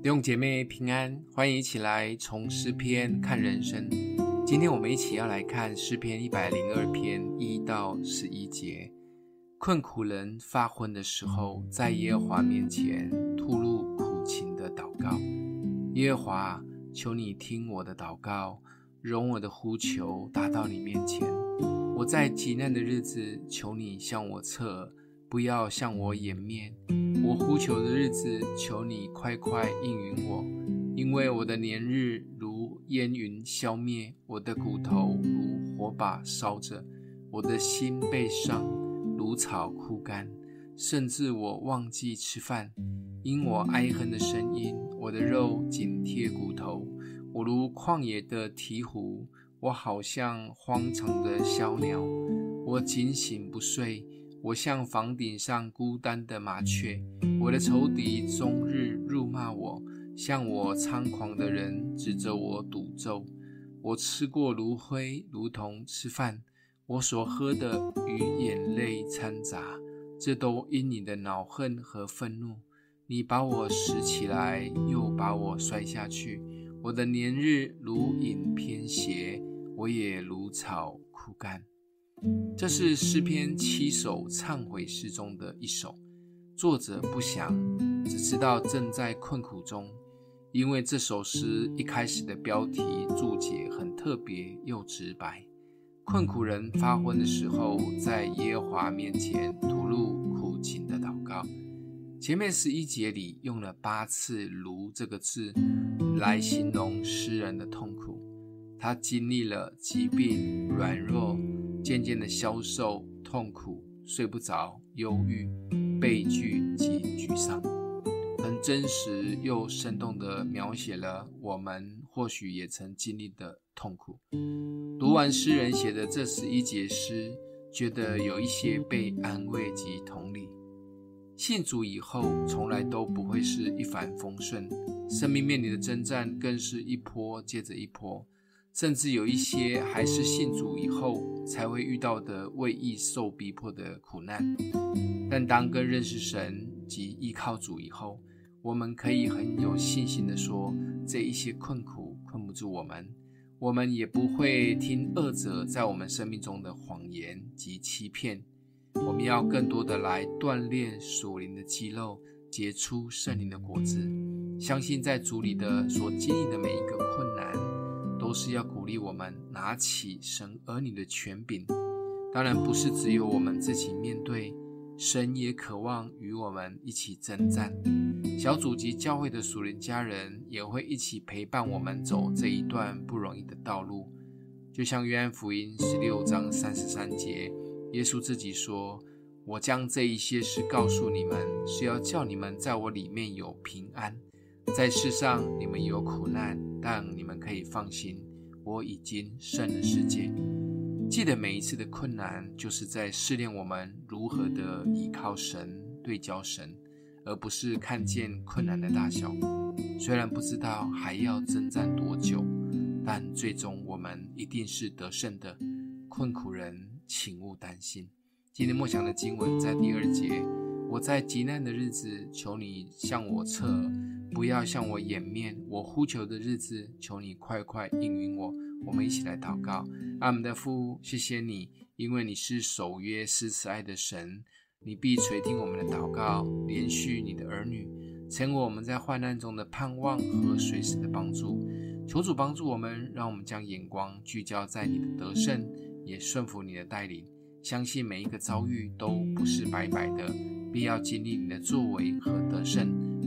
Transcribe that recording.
弟兄姐妹平安，欢迎一起来从诗篇看人生。今天我们一起要来看诗篇一百零二篇一到十一节。困苦人发昏的时候，在耶和华面前吐露苦情的祷告。耶和华，求你听我的祷告，容我的呼求达到你面前。我在极难的日子，求你向我侧耳。不要向我掩面，我呼求的日子，求你快快应允我。因为我的年日如烟云消灭，我的骨头如火把烧着，我的心被伤如草枯干，甚至我忘记吃饭。因我哀恨的声音，我的肉紧贴骨头，我如旷野的鹈鹕，我好像荒场的小鸟，我警醒不睡。我像房顶上孤单的麻雀，我的仇敌终日辱骂我，向我猖狂的人指着我赌咒。我吃过炉灰，如同吃饭；我所喝的与眼泪掺杂，这都因你的恼恨和愤怒。你把我拾起来，又把我摔下去。我的年日如影偏斜，我也如草枯干。这是诗篇七首忏悔诗中的一首，作者不详，只知道正在困苦中。因为这首诗一开始的标题注解很特别又直白：困苦人发昏的时候，在耶和华面前吐露苦情的祷告。前面十一节里用了八次“如”这个字来形容诗人的痛苦，他经历了疾病、软弱。渐渐的消瘦、痛苦、睡不着、忧郁、悲剧及沮丧，很真实又生动地描写了我们或许也曾经历的痛苦。读完诗人写的这十一节诗，觉得有一些被安慰及同理。信主以后，从来都不会是一帆风顺，生命面临的征战更是一波接着一波。甚至有一些还是信主以后才会遇到的为义受逼迫的苦难，但当更认识神及依靠主以后，我们可以很有信心的说，这一些困苦困不住我们，我们也不会听恶者在我们生命中的谎言及欺骗。我们要更多的来锻炼属灵的肌肉，结出圣灵的果子。相信在主里的所经历的每一个困难。都是要鼓励我们拿起神儿女的权柄，当然不是只有我们自己面对，神也渴望与我们一起征战。小组及教会的属灵家人也会一起陪伴我们走这一段不容易的道路。就像约翰福音十六章三十三节，耶稣自己说：“我将这一些事告诉你们，是要叫你们在我里面有平安。在世上你们有苦难。”但你们可以放心，我已经胜了世界。记得每一次的困难，就是在试炼我们如何的依靠神、对焦神，而不是看见困难的大小。虽然不知道还要征战多久，但最终我们一定是得胜的。困苦人，请勿担心。今天默想的经文在第二节：我在极难的日子，求你向我侧。不要向我掩面，我呼求的日子，求你快快应允我。我们一起来祷告，阿们。的父，谢谢你，因为你是守约施慈爱的神，你必垂听我们的祷告，怜恤你的儿女，成为我们在患难中的盼望和随时的帮助。求主帮助我们，让我们将眼光聚焦在你的得胜，也顺服你的带领，相信每一个遭遇都不是白白的，必要经历你的作为和得胜。